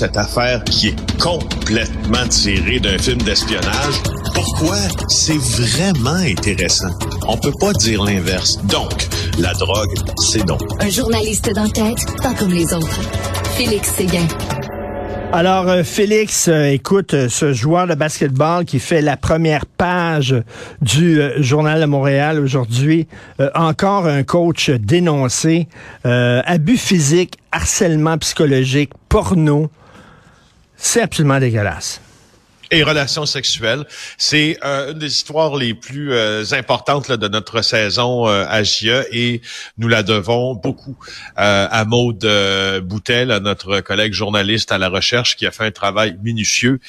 Cette affaire qui est complètement tirée d'un film d'espionnage, pourquoi c'est vraiment intéressant? On peut pas dire l'inverse. Donc, la drogue, c'est donc. Un journaliste d'enquête, pas comme les autres. Félix Séguin. Alors, euh, Félix, euh, écoute, euh, ce joueur de basketball qui fait la première page du Journal de Montréal aujourd'hui, encore un coach dénoncé, abus physique, harcèlement psychologique, porno. C'est absolument dégueulasse et relations sexuelles. C'est euh, une des histoires les plus euh, importantes de notre saison euh, à GIA et nous la devons beaucoup à Maude Boutel, à notre collègue journaliste à la recherche qui a fait un travail minutieux,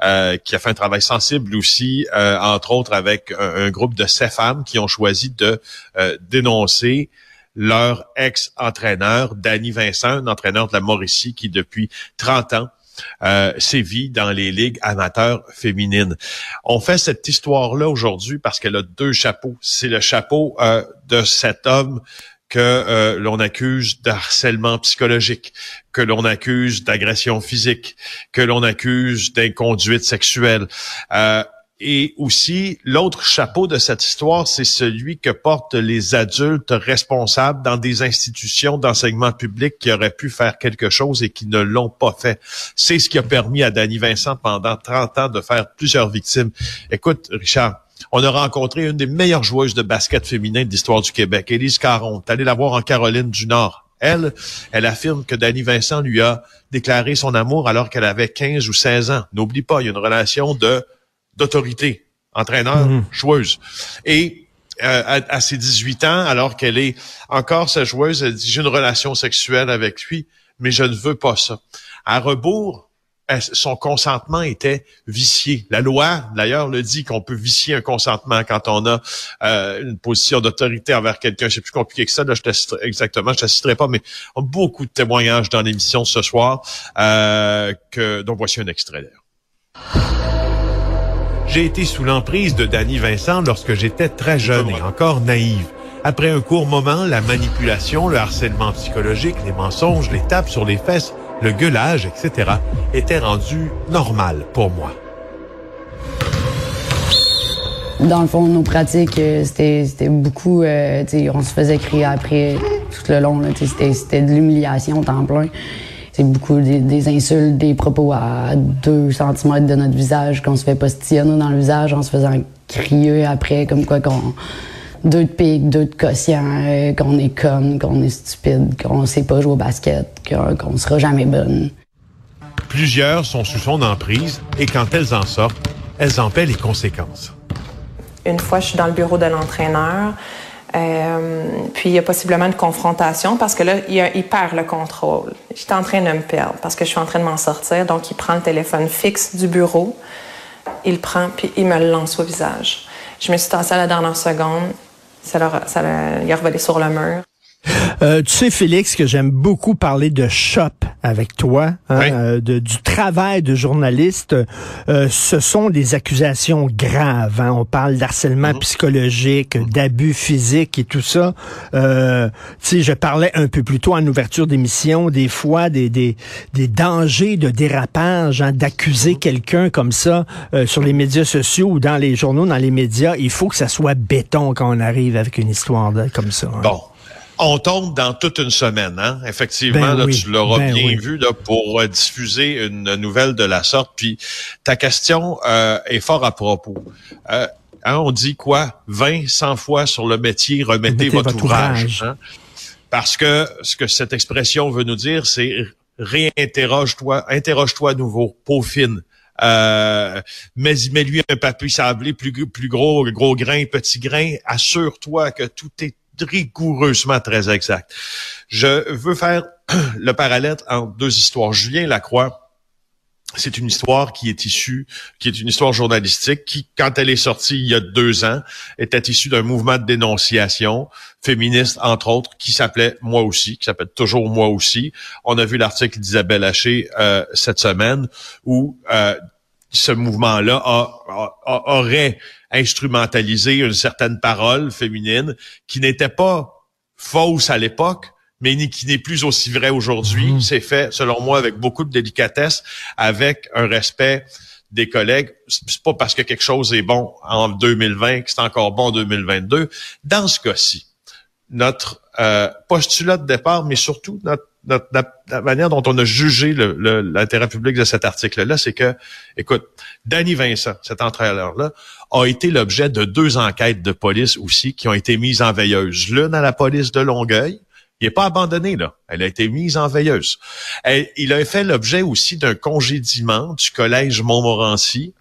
qui a fait un travail sensible aussi, entre autres avec un, un, groupe de sept femmes qui ont choisi de dénoncer leur ex-entraîneur, Danny Vincent, un entraîneur de la Mauricie qui depuis 30 ans euh, sévit dans les ligues amateurs féminines. On fait cette histoire-là aujourd'hui parce qu'elle a deux chapeaux. C'est le chapeau euh, de cet homme que euh, l'on accuse d'harcèlement psychologique, que l'on accuse d'agression physique, que l'on accuse d'inconduite sexuelle. Euh, et aussi, l'autre chapeau de cette histoire, c'est celui que portent les adultes responsables dans des institutions d'enseignement public qui auraient pu faire quelque chose et qui ne l'ont pas fait. C'est ce qui a permis à Danny Vincent pendant 30 ans de faire plusieurs victimes. Écoute, Richard, on a rencontré une des meilleures joueuses de basket féminin de l'histoire du Québec, Élise Caron. T'es la voir en Caroline du Nord. Elle, elle affirme que Danny Vincent lui a déclaré son amour alors qu'elle avait 15 ou 16 ans. N'oublie pas, il y a une relation de d'autorité, entraîneur, mhm. joueuse. Et euh, à, ses 18 ans, alors qu'elle est encore sa joueuse, elle dit, j'ai une relation sexuelle avec lui, mais je ne veux pas ça. À rebours, son consentement était vicié. La loi, d'ailleurs, le dit qu'on peut vicier un consentement quand on a euh, une position d'autorité envers quelqu'un. C'est plus compliqué que ça. Là, je exactement, je t'assisterai pas, mais on a beaucoup de témoignages dans l'émission ce soir. Euh, que donc voici un extrait d'ailleurs. J'ai été sous l'emprise de Danny Vincent lorsque j'étais très jeune et encore naïve. Après un court moment, la manipulation, le harcèlement psychologique, les mensonges, les tapes sur les fesses, le gueulage, etc., étaient rendus normal pour moi. Dans le fond, nos pratiques, euh, c'était beaucoup, euh, on se faisait crier après tout le long. C'était de l'humiliation temps plein c'est beaucoup des, insultes, des propos à deux centimètres de notre visage, qu'on se fait postillonner dans le visage en se faisant crier après, comme quoi qu'on deux de pique, deux de quotient, euh, qu'on est conne, qu'on est stupide, qu'on sait pas jouer au basket, qu'on sera jamais bonne. Plusieurs sont sous son emprise et quand elles en sortent, elles en paient les conséquences. Une fois, je suis dans le bureau de l'entraîneur. Euh, puis il y a possiblement une confrontation parce que là, il, perd le contrôle. J'étais en train de me perdre parce que je suis en train de m'en sortir. Donc il prend le téléphone fixe du bureau, il prend puis il me le lance au visage. Je me suis tassée à la dernière seconde. Ça, leur, ça il a revolé sur le mur. Euh, tu sais, Félix, que j'aime beaucoup parler de shop avec toi, hein, euh, de, du travail de journaliste. Euh, ce sont des accusations graves. Hein. On parle d'harcèlement mhm. psychologique, d'abus physique et tout ça. tu sais, je parlais un peu plus tôt en ouverture d'émission, des fois, des, des, des dangers de dérapage, hein, d'accuser mhm. quelqu'un comme ça sur les médias sociaux ou dans les journaux, dans les médias. Il faut que ça soit béton quand on arrive avec une histoire comme ça. Hein. Bon on tombe dans toute une semaine, hein? Effectivement, ben tu l'auras ben bien vu là, pour euh, diffuser une nouvelle de la sorte. Puis ta question euh, est fort à propos. Euh, hein, on dit quoi? 20, 100 fois sur le métier, remettez, votre, ouvrage. Hein? Parce que ce que cette expression veut nous dire, c'est réinterroge-toi, interroge-toi à nouveau, peaufine. Euh, mais mets-lui un papier sablé plus, plus gros, gros grain, petit grain. Assure-toi que tout est rigoureusement très exact. Je veux faire le parallèle entre deux histoires. Julien Lacroix, c'est une histoire qui est issue, qui est une histoire journalistique qui, quand elle est sortie il y a deux ans, était issue d'un mouvement de dénonciation féministe, entre autres, qui s'appelait Moi aussi, qui s'appelle toujours Moi aussi. On a vu l'article d'Isabelle Haché euh, cette semaine où euh, ce mouvement-là aurait instrumentalisé une certaine parole féminine qui n'était pas fausse à l'époque, mais qui n'est plus aussi vrai aujourd'hui. Mhm. C'est fait, selon moi, avec beaucoup de délicatesse, avec un respect des collègues. C'est pas parce que quelque chose est bon en 2020 que c'est encore bon en 2022. Dans ce cas-ci, notre euh, postulat de départ, mais surtout notre, la manière dont on a jugé l'intérêt public de cet article-là, c'est que, écoute, Danny Vincent, cet entraîneur-là, a été l'objet de deux enquêtes de police aussi qui ont été mises en veilleuse. L'une à la police de Longueuil, il n'est pas abandonné, là. Elle a été mise en veilleuse. il a fait l'objet aussi d'un congédiement du collège Montmorency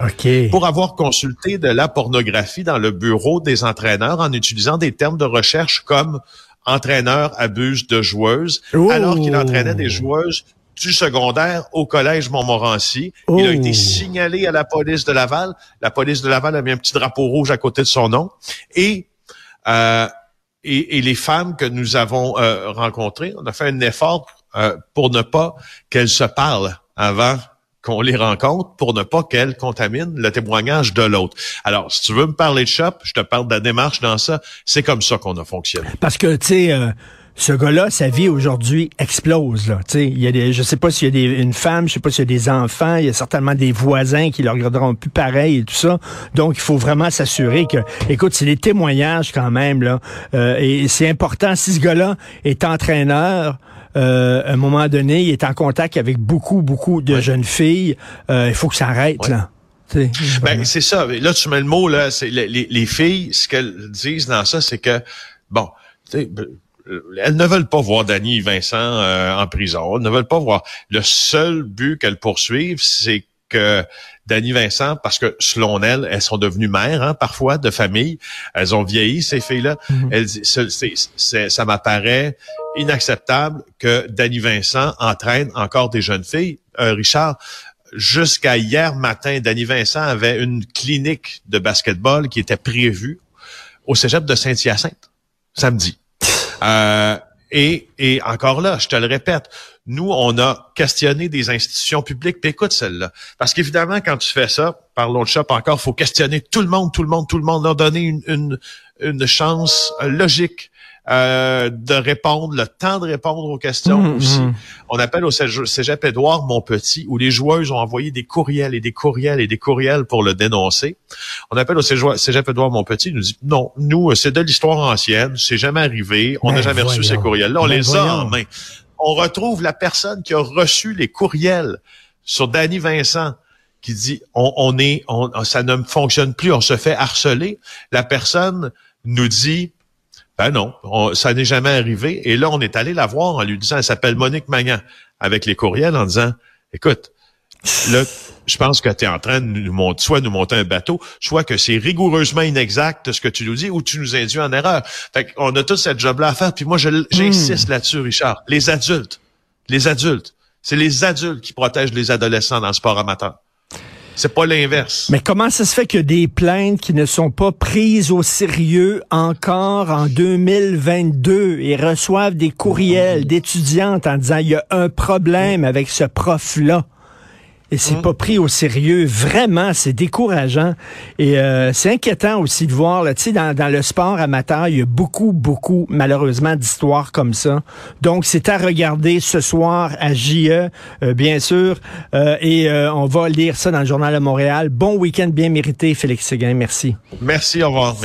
pour avoir consulté de la pornographie dans le bureau des entraîneurs en utilisant des termes de recherche comme entraîneur abuse de joueuses, alors qu'il entraînait des joueuses du secondaire au collège Montmorency. Il a été signalé à la police de Laval. La police de Laval a mis un petit drapeau rouge à côté de son nom. Et euh, et, les femmes que nous avons euh, rencontrées, on a fait un effort euh, pour ne pas qu'elles se parlent avant qu'on les rencontre pour ne pas qu'elles contaminent le témoignage de l'autre. Alors, si tu veux me parler de shop, je te parle de la démarche dans ça. C'est comme ça qu'on a fonctionné. Parce que, tu sais, euh, ce gars-là, sa vie aujourd'hui explose. Là. il y a des, je sais pas s'il y a des, une femme, je sais pas s'il y a des enfants, il y a certainement des voisins qui le regarderont plus pareil et tout ça. Donc, il faut vraiment s'assurer que, écoute, c'est des témoignages quand même. là. Euh, et c'est important, si ce gars-là est entraîneur, euh, à un moment donné, il est en contact avec beaucoup, beaucoup de jeunes filles. Euh, il faut que ça arrête, là. Ben, c'est ça. Là, tu mets le mot, là, c'est les, les filles, ce qu'elles disent dans ça, c'est que, bon, tu sais, elles ne veulent pas voir Danny Vincent euh, en prison. Elles ne veulent pas voir. Le seul but qu'elles poursuivent, c'est que Danny Vincent, parce que selon elles, elles sont devenues mères hein, parfois de famille. Elles ont vieilli ces filles-là. Mm-hmm. ça m'apparaît inacceptable que Danny Vincent entraîne encore des jeunes filles. Euh, Richard, jusqu'à hier matin, Danny Vincent avait une clinique de basketball qui était prévue au cégep de Saint-Hyacinthe samedi. Euh, et, encore là, je te le répète, nous, on a questionné des institutions publiques. Puis écoute celle-là. Parce qu'évidemment, quand tu fais ça, parlons de shop encore, faut questionner tout le monde, tout le monde, tout le monde, leur donner une, chance logique euh, de répondre, le temps de répondre aux questions mmh, aussi. Mmh. On appelle au Cégep Édouard Montpetit, où les joueuses ont envoyé des courriels et des courriels et des courriels pour le dénoncer. On appelle au Cégep Édouard Montpetit, il nous dit, non, nous, c'est de l'histoire ancienne, c'est jamais arrivé, on n'a ben jamais reçu ces courriels-là, on ben les a en main. On retrouve la personne qui a reçu les courriels sur Danny Vincent, qui dit on, on est on, ça ne fonctionne plus, on se fait harceler. La personne nous dit ben non, ça n'est jamais arrivé. Et là, on est allé la voir en lui disant, elle s'appelle Monique Magnan, avec les courriels, en disant, écoute, là, je pense que tu es en train de nous monter, soit nous monter un bateau, soit que c'est rigoureusement inexact ce que tu nous dis, ou tu nous induis en erreur. Fait qu'on a tout cette job-là à faire. Puis moi, j'insiste hmm. là-dessus, Richard. Les adultes, les adultes, c'est les adultes qui protègent les adolescents dans le sport amateur. C'est pas l'inverse. Mais comment ça se fait que des plaintes qui ne sont pas prises au sérieux encore en 2022 et reçoivent des courriels d'étudiantes en disant il y a un problème avec ce prof-là? Et c'est hum. pas pris au sérieux. Vraiment, c'est décourageant. Et euh, c'est inquiétant aussi de voir, tu sais, dans, dans, le sport amateur, il y a beaucoup, beaucoup, malheureusement, d'histoires comme ça. Donc, c'est à regarder ce soir à JE, euh, bien sûr. Euh, et on va lire ça dans le Journal de Montréal. Bon week-end bien mérité, Félix Séguin. Merci. Merci, au revoir.